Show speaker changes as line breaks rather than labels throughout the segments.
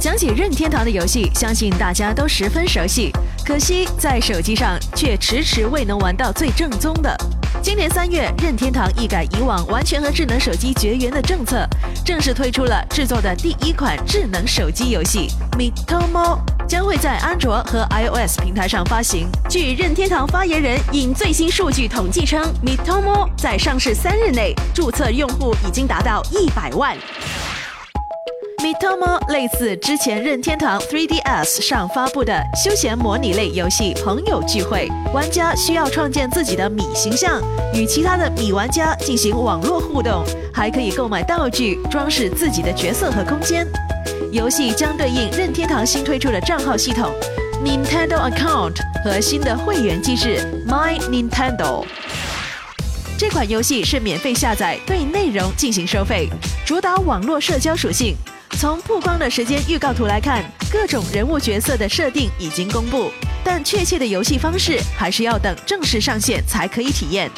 讲起任天堂的游戏，相信大家都十分熟悉。可惜在手机上却迟迟未能玩到最正宗的。今年三月，任天堂一改以往完全和智能手机绝缘的政策，正式推出了制作的第一款智能手机游戏《Mitomo》，将会在安卓和 iOS 平台上发行。据任天堂发言人引最新数据统计称，《Mitomo》在上市三日内注册用户已经达到一百万。Mitomo 类似之前任天堂 3DS 上发布的休闲模拟类游戏《朋友聚会》，玩家需要创建自己的米形象，与其他的米玩家进行网络互动，还可以购买道具装饰自己的角色和空间。游戏将对应任天堂新推出的账号系统 Nintendo Account 和新的会员机制 My Nintendo。这款游戏是免费下载，对内容进行收费，主打网络社交属性。从曝光的时间预告图来看，各种人物角色的设定已经公布，但确切的游戏方式还是要等正式上线才可以体验。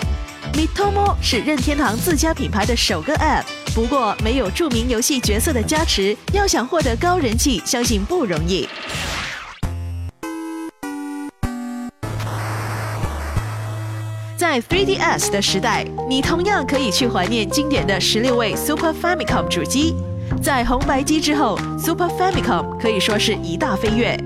Mitomo 是任天堂自家品牌的首个 App，不过没有著名游戏角色的加持，要想获得高人气，相信不容易。在 3DS 的时代，你同样可以去怀念经典的十六位 Super Famicom 主机。在红白机之后，Super Famicom 可以说是一大飞跃。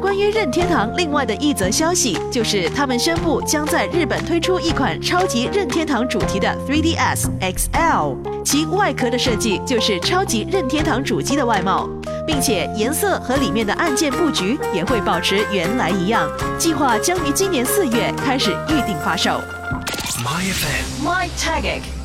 关于任天堂另外的一则消息，就是他们宣布将在日本推出一款超级任天堂主题的 3DS XL，其外壳的设计就是超级任天堂主机的外貌，并且颜色和里面的按键布局也会保持原来一样。计划将于今年四月开始预定发售。My FM，My Tagic。